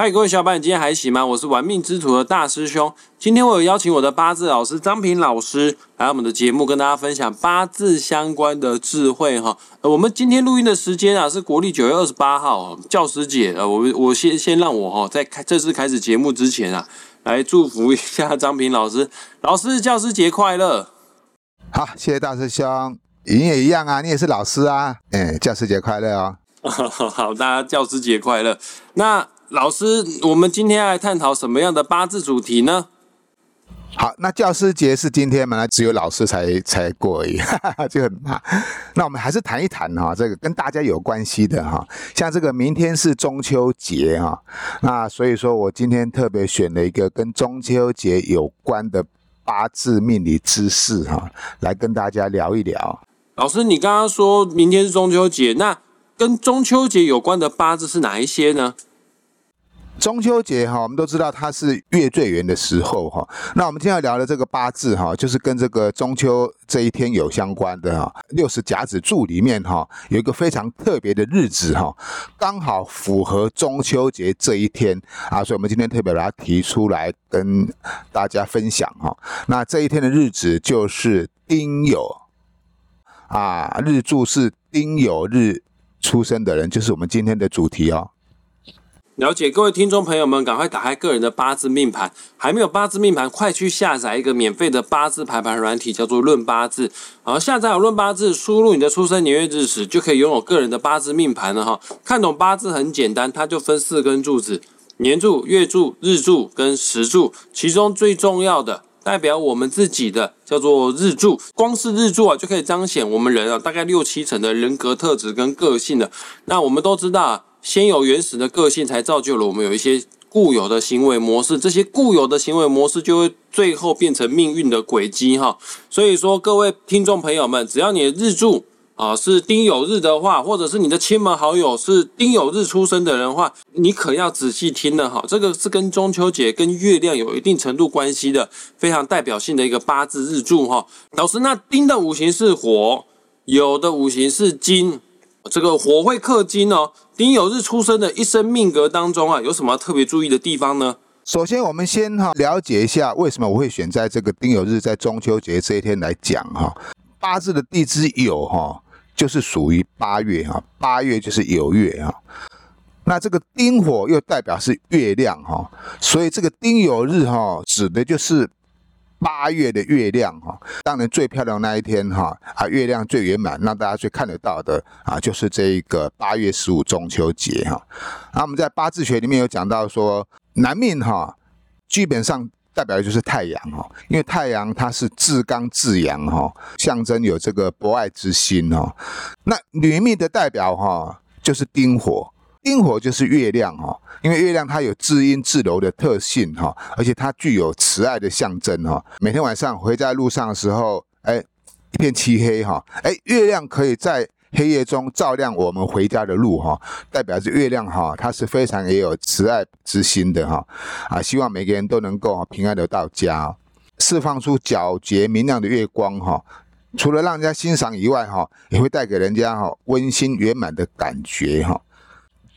嗨，各位小伙伴，你今天还行吗？我是玩命之徒的大师兄。今天我有邀请我的八字老师张平老师来我们的节目，跟大家分享八字相关的智慧哈。呃，我们今天录音的时间啊是国历九月二十八号，教师节。呃，我我先先让我哈在开正式开始节目之前啊，来祝福一下张平老师。老师，教师节快乐！好，谢谢大师兄。你也一样啊，你也是老师啊。哎，教师节快乐哦！好，大家教师节快乐。那老师，我们今天来探讨什么样的八字主题呢？好，那教师节是今天嘛？只有老师才 才过而已，就很怕。那我们还是谈一谈哈，这个跟大家有关系的哈。像这个明天是中秋节哈，那所以说我今天特别选了一个跟中秋节有关的八字命理知识哈，来跟大家聊一聊。老师，你刚刚说明天是中秋节，那跟中秋节有关的八字是哪一些呢？中秋节哈，我们都知道它是月最圆的时候哈。那我们今天要聊的这个八字哈，就是跟这个中秋这一天有相关的哈。六十甲子柱里面哈，有一个非常特别的日子哈，刚好符合中秋节这一天啊，所以我们今天特别把它提出来跟大家分享哈。那这一天的日子就是丁酉啊，日柱是丁酉日出生的人，就是我们今天的主题哦。了解，各位听众朋友们，赶快打开个人的八字命盘。还没有八字命盘，快去下载一个免费的八字排盘软体，叫做《论八字》。好，下载好《论八字》，输入你的出生年月日时，就可以拥有个人的八字命盘了哈。看懂八字很简单，它就分四根柱子：年柱、月柱、日柱跟时柱。其中最重要的，代表我们自己的，叫做日柱。光是日柱啊，就可以彰显我们人啊，大概六七成的人格特质跟个性的。那我们都知道。先有原始的个性，才造就了我们有一些固有的行为模式。这些固有的行为模式，就会最后变成命运的轨迹哈。所以说，各位听众朋友们，只要你的日柱啊是丁酉日的话，或者是你的亲朋好友是丁酉日出生的人话，你可要仔细听了哈。这个是跟中秋节、跟月亮有一定程度关系的，非常代表性的一个八字日柱哈。老师，那丁的五行是火，酉的五行是金。这个火会克金哦。丁酉日出生的一生命格当中啊，有什么特别注意的地方呢？首先，我们先哈了解一下为什么我会选在这个丁酉日，在中秋节这一天来讲哈。八字的地支酉哈，就是属于八月哈，八月就是酉月啊。那这个丁火又代表是月亮哈，所以这个丁酉日哈，指的就是。八月的月亮哈，当然最漂亮那一天哈啊，月亮最圆满，让大家最看得到的啊，就是这一个八月十五中秋节哈。那我们在八字学里面有讲到说，男命哈，基本上代表的就是太阳哈，因为太阳它是至刚至阳哈，象征有这个博爱之心哈。那女命的代表哈，就是丁火。星火就是月亮哈，因为月亮它有至阴至柔的特性哈，而且它具有慈爱的象征哈。每天晚上回家路上的时候，哎，一片漆黑哈，哎，月亮可以在黑夜中照亮我们回家的路哈，代表着月亮哈，它是非常也有慈爱之心的哈。啊，希望每个人都能够平安的到家，释放出皎洁明亮的月光哈。除了让人家欣赏以外哈，也会带给人家哈温馨圆满的感觉哈。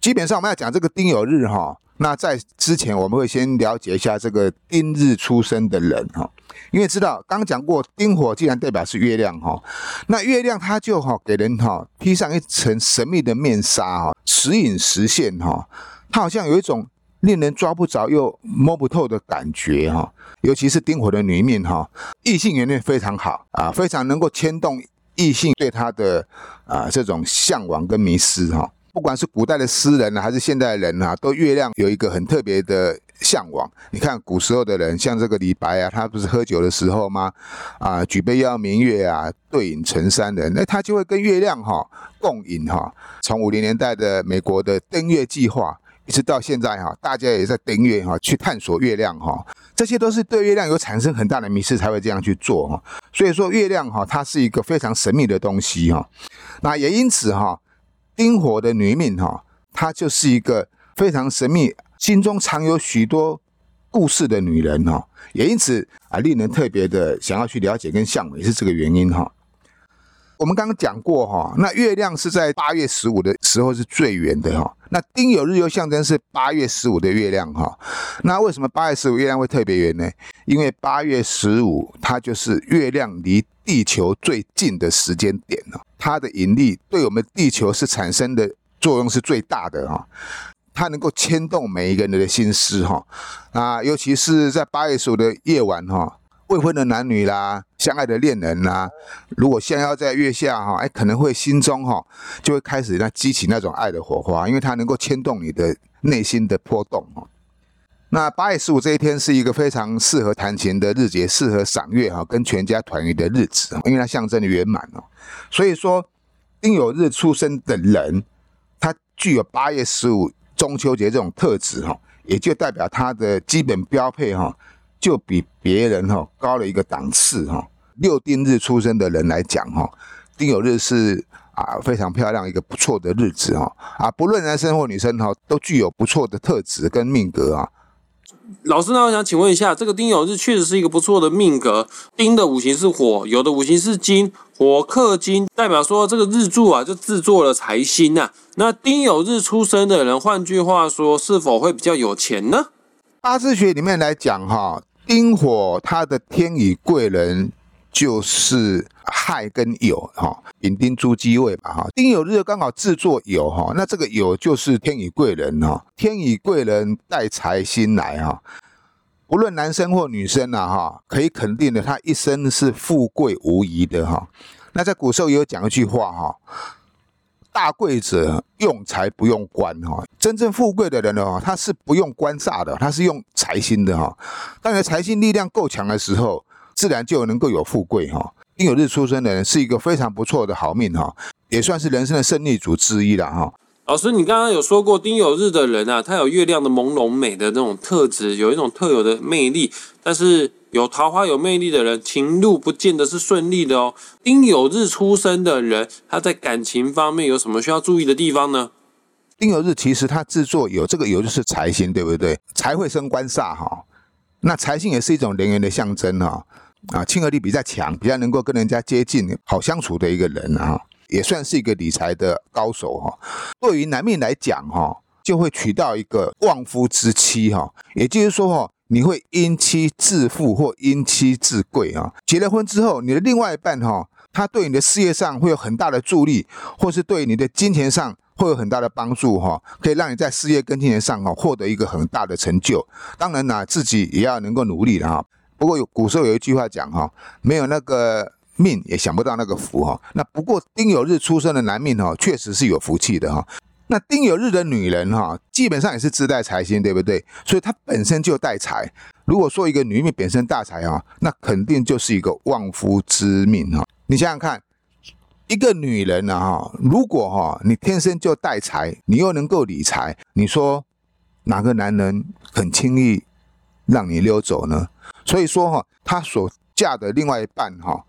基本上我们要讲这个丁酉日哈，那在之前我们会先了解一下这个丁日出生的人哈，因为知道刚讲过丁火既然代表是月亮哈，那月亮它就哈给人哈披上一层神秘的面纱哈，时隐时现哈，它好像有一种令人抓不着又摸不透的感觉哈，尤其是丁火的女命哈，异性缘念非常好啊，非常能够牵动异性对她的啊这种向往跟迷失哈。不管是古代的诗人呢，还是现代人啊，都月亮有一个很特别的向往。你看古时候的人，像这个李白啊，他不是喝酒的时候吗？啊，举杯邀明月啊，对影成三人，那他就会跟月亮哈共饮哈。从五零年代的美国的登月计划，一直到现在哈，大家也在登月哈，去探索月亮哈，这些都是对月亮有产生很大的迷失才会这样去做哈。所以说，月亮哈，它是一个非常神秘的东西哈。那也因此哈。丁火的女命哈，她就是一个非常神秘、心中藏有许多故事的女人哈，也因此啊，令人特别的想要去了解跟向往，也是这个原因哈。我们刚刚讲过哈，那月亮是在八月十五的时候是最圆的哈。那丁酉日又象征是八月十五的月亮哈。那为什么八月十五月亮会特别圆呢？因为八月十五它就是月亮离地球最近的时间点了，它的引力对我们地球是产生的作用是最大的哈。它能够牵动每一个人的心思哈，啊，尤其是在八月十五的夜晚哈，未婚的男女啦，相爱的恋人啦，如果相邀在月下哈，哎，可能会心中哈就会开始那激起那种爱的火花，因为它能够牵动你的内心的波动哈。那八月十五这一天是一个非常适合弹琴的日节，适合赏月哈，跟全家团圆的日子，因为它象征的圆满哦。所以说，丁酉日出生的人，他具有八月十五。中秋节这种特质哈，也就代表它的基本标配哈，就比别人哈高了一个档次哈。六丁日出生的人来讲哈，丁酉日是啊非常漂亮一个不错的日子哈啊，不论男生或女生哈，都具有不错的特质跟命格啊。老师，那我想请问一下，这个丁酉日确实是一个不错的命格。丁的五行是火，有的五行是金，火克金，代表说这个日柱啊就制作了财星呐。那丁酉日出生的人，换句话说，是否会比较有钱呢？八字学里面来讲哈，丁火它的天乙贵人就是亥跟酉哈，丙丁朱鸡位嘛哈。丁酉日刚好制作酉哈，那这个酉就是天乙贵人哈，天乙贵人带财星来哈。不论男生或女生呐哈，可以肯定的，他一生是富贵无疑的哈。那在古时候也有讲一句话哈，大贵者用财不用官哈，真正富贵的人呢，他是不用官煞的，他是用财星的哈。当你的财星力量够强的时候。自然就能够有富贵哈。丁酉日出生的人是一个非常不错的好命哈，也算是人生的胜利组之一了哈。老师，你刚刚有说过丁酉日的人啊，他有月亮的朦胧美的那种特质，有一种特有的魅力。但是有桃花有魅力的人，情路不见得是顺利的哦。丁酉日出生的人，他在感情方面有什么需要注意的地方呢？丁酉日其实他制作有这个酉就是财星，对不对？财会生官煞哈，那财星也是一种人缘的象征哈。啊，亲和力比较强，比较能够跟人家接近、好相处的一个人啊，也算是一个理财的高手哈。对于男命来讲哈，就会娶到一个旺夫之妻哈，也就是说哈，你会因妻致富或因妻致贵啊。结了婚之后，你的另外一半哈，他对你的事业上会有很大的助力，或是对你的金钱上会有很大的帮助哈，可以让你在事业跟金钱上哈获得一个很大的成就。当然呢，自己也要能够努力的哈。不过有古时候有一句话讲哈，没有那个命也想不到那个福哈。那不过丁酉日出生的男命哈，确实是有福气的哈。那丁酉日的女人哈，基本上也是自带财星，对不对？所以她本身就带财。如果说一个女命本身大财哈，那肯定就是一个旺夫之命哈。你想想看，一个女人呢哈，如果哈你天生就带财，你又能够理财，你说哪个男人很轻易让你溜走呢？所以说哈，她所嫁的另外一半哈，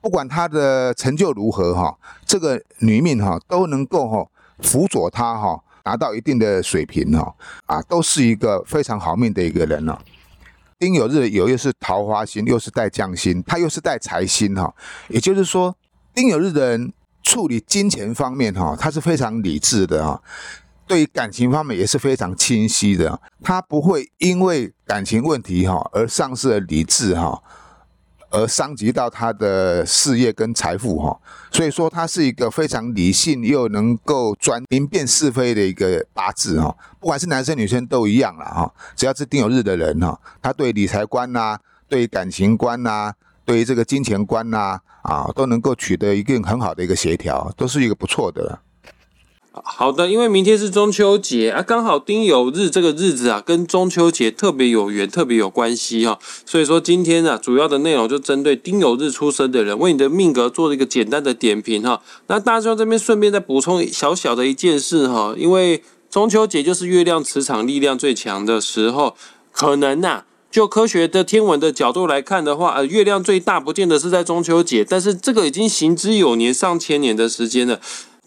不管她的成就如何哈，这个女命哈都能够哈辅佐他哈达到一定的水平哈啊，都是一个非常好命的一个人了。丁酉日有又是桃花星，又是带将星，他又是带财星哈，也就是说，丁酉日的人处理金钱方面哈，他是非常理智的哈。对于感情方面也是非常清晰的，他不会因为感情问题哈而丧失了理智哈，而伤及到他的事业跟财富哈。所以说他是一个非常理性又能够专明辨是非的一个八字哈。不管是男生女生都一样了哈，只要是丁酉日的人哈，他对理财观呐、对感情观呐、对于这个金钱观呐啊，都能够取得一个很好的一个协调，都是一个不错的。好的，因为明天是中秋节啊，刚好丁酉日这个日子啊，跟中秋节特别有缘，特别有关系哈。所以说今天呢，主要的内容就针对丁酉日出生的人，为你的命格做了一个简单的点评哈。那大兄这边顺便再补充小小的一件事哈，因为中秋节就是月亮磁场力量最强的时候，可能呐，就科学的天文的角度来看的话，呃，月亮最大不见得是在中秋节，但是这个已经行之有年、上千年的时间了。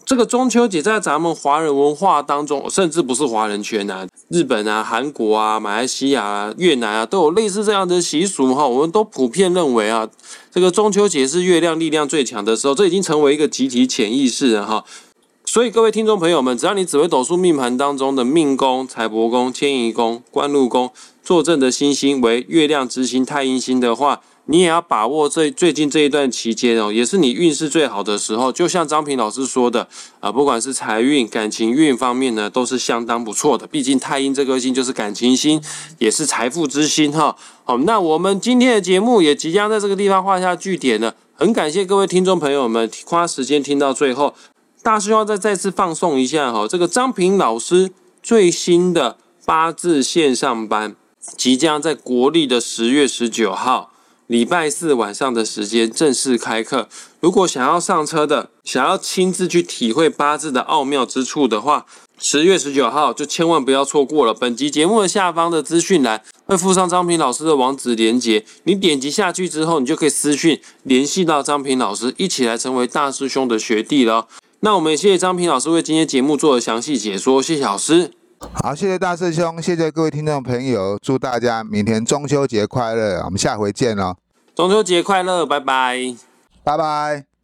这个中秋节在咱们华人文化当中，甚至不是华人圈啊，日本啊、韩国啊、马来西亚啊、越南啊，都有类似这样的习俗哈。我们都普遍认为啊，这个中秋节是月亮力量最强的时候，这已经成为一个集体潜意识了哈。所以各位听众朋友们，只要你紫微斗数命盘当中的命宫、财帛宫、迁移宫、官禄宫坐镇的星星为月亮执行太阴星的话，你也要把握这最近这一段期间哦，也是你运势最好的时候。就像张平老师说的啊，不管是财运、感情运方面呢，都是相当不错的。毕竟太阴这颗星就是感情星，也是财富之星哈。好，那我们今天的节目也即将在这个地方画下句点了。很感谢各位听众朋友们花时间听到最后。大师要再再次放送一下哈，这个张平老师最新的八字线上班即将在国历的十月十九号。礼拜四晚上的时间正式开课。如果想要上车的，想要亲自去体会八字的奥妙之处的话，十月十九号就千万不要错过了。本集节目的下方的资讯栏会附上张平老师的网址连接，你点击下去之后，你就可以私讯联系到张平老师，一起来成为大师兄的学弟了。那我们也谢谢张平老师为今天节目做的详细解说，谢谢老师。好，谢谢大师兄，谢谢各位听众朋友，祝大家明天中秋节快乐，我们下回见喽！中秋节快乐，拜拜，拜拜。